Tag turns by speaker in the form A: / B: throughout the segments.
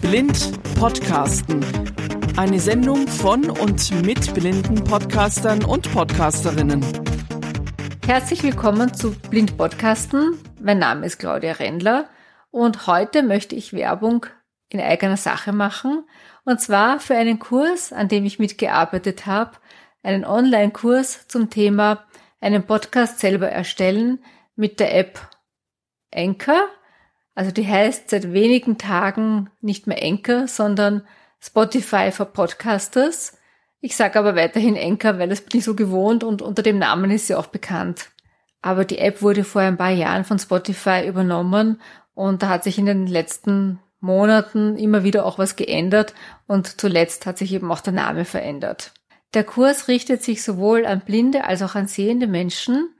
A: Blind Podcasten. Eine Sendung von und mit blinden Podcastern und Podcasterinnen.
B: Herzlich willkommen zu Blind Podcasten. Mein Name ist Claudia Rendler und heute möchte ich Werbung in eigener Sache machen und zwar für einen Kurs, an dem ich mitgearbeitet habe, einen Online-Kurs zum Thema einen Podcast selber erstellen mit der App Anchor. Also die heißt seit wenigen Tagen nicht mehr Anchor, sondern Spotify for Podcasters. Ich sage aber weiterhin Anchor, weil das bin ich so gewohnt und unter dem Namen ist sie auch bekannt. Aber die App wurde vor ein paar Jahren von Spotify übernommen und da hat sich in den letzten Monaten immer wieder auch was geändert und zuletzt hat sich eben auch der Name verändert. Der Kurs richtet sich sowohl an blinde als auch an sehende Menschen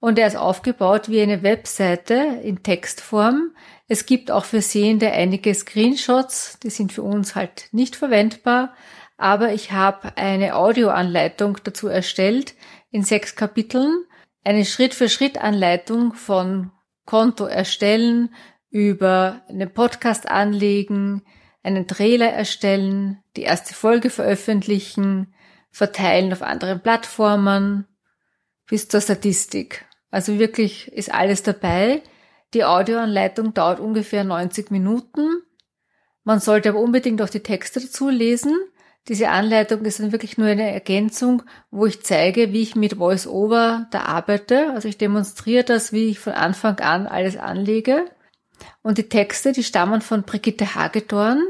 B: und er ist aufgebaut wie eine Webseite in Textform. Es gibt auch für Sehende einige Screenshots, die sind für uns halt nicht verwendbar, aber ich habe eine Audioanleitung dazu erstellt in sechs Kapiteln, eine Schritt-für-Schritt-Anleitung von Konto erstellen, über einen Podcast anlegen, einen Trailer erstellen, die erste Folge veröffentlichen, verteilen auf anderen Plattformen, bis zur Statistik. Also wirklich ist alles dabei. Die Audioanleitung dauert ungefähr 90 Minuten. Man sollte aber unbedingt auch die Texte dazu lesen. Diese Anleitung ist dann wirklich nur eine Ergänzung, wo ich zeige, wie ich mit VoiceOver da arbeite. Also ich demonstriere das, wie ich von Anfang an alles anlege. Und die Texte, die stammen von Brigitte Hagedorn.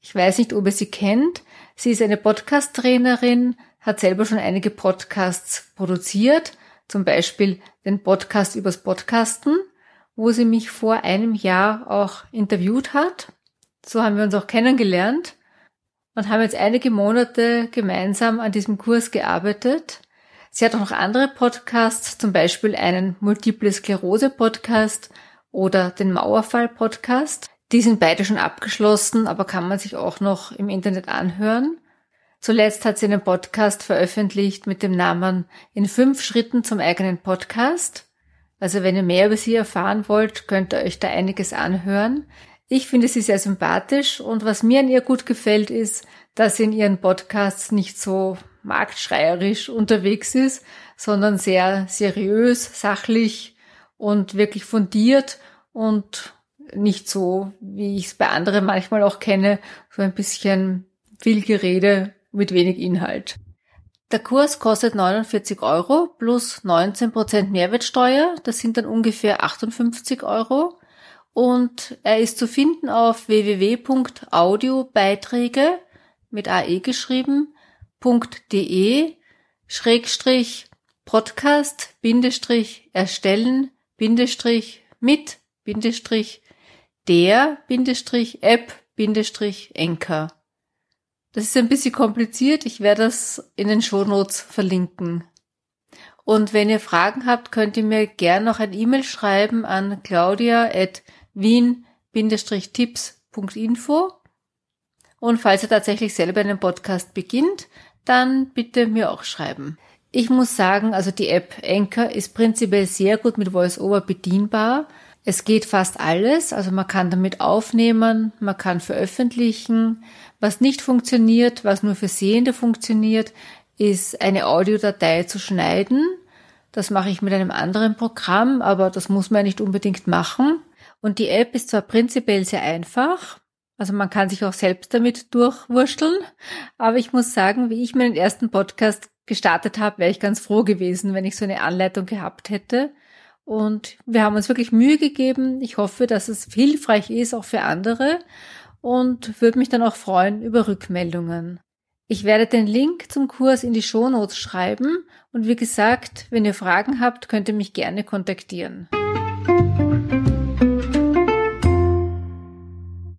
B: Ich weiß nicht, ob ihr sie kennt. Sie ist eine Podcast-Trainerin, hat selber schon einige Podcasts produziert, zum Beispiel den Podcast übers Podcasten, wo sie mich vor einem Jahr auch interviewt hat. So haben wir uns auch kennengelernt und haben jetzt einige Monate gemeinsam an diesem Kurs gearbeitet. Sie hat auch noch andere Podcasts, zum Beispiel einen Multiple Sklerose Podcast oder den Mauerfall Podcast. Die sind beide schon abgeschlossen, aber kann man sich auch noch im Internet anhören. Zuletzt hat sie einen Podcast veröffentlicht mit dem Namen In fünf Schritten zum eigenen Podcast. Also wenn ihr mehr über sie erfahren wollt, könnt ihr euch da einiges anhören. Ich finde sie sehr sympathisch und was mir an ihr gut gefällt ist, dass sie in ihren Podcasts nicht so marktschreierisch unterwegs ist, sondern sehr seriös, sachlich und wirklich fundiert und nicht so, wie ich es bei anderen manchmal auch kenne, so ein bisschen viel Gerede mit wenig Inhalt. Der Kurs kostet 49 Euro plus 19 Prozent Mehrwertsteuer. Das sind dann ungefähr 58 Euro. Und er ist zu finden auf www.audiobeiträge mit AE geschrieben, .de Schrägstrich Podcast Bindestrich erstellen Bindestrich mit Bindestrich der Bindestrich App Bindestrich Enker. Das ist ein bisschen kompliziert. Ich werde das in den Shownotes verlinken. Und wenn ihr Fragen habt, könnt ihr mir gerne noch ein E-Mail schreiben an claudia.wien-tipps.info. Und falls ihr tatsächlich selber einen Podcast beginnt, dann bitte mir auch schreiben. Ich muss sagen, also die App Anchor ist prinzipiell sehr gut mit VoiceOver bedienbar. Es geht fast alles, also man kann damit aufnehmen, man kann veröffentlichen, was nicht funktioniert, was nur für Sehende funktioniert, ist eine Audiodatei zu schneiden. Das mache ich mit einem anderen Programm, aber das muss man nicht unbedingt machen. Und die App ist zwar prinzipiell sehr einfach, also man kann sich auch selbst damit durchwurschteln, aber ich muss sagen, wie ich meinen ersten Podcast gestartet habe, wäre ich ganz froh gewesen, wenn ich so eine Anleitung gehabt hätte. Und wir haben uns wirklich Mühe gegeben. Ich hoffe, dass es hilfreich ist, auch für andere und würde mich dann auch freuen über Rückmeldungen. Ich werde den Link zum Kurs in die Shownotes schreiben und wie gesagt, wenn ihr Fragen habt, könnt ihr mich gerne kontaktieren.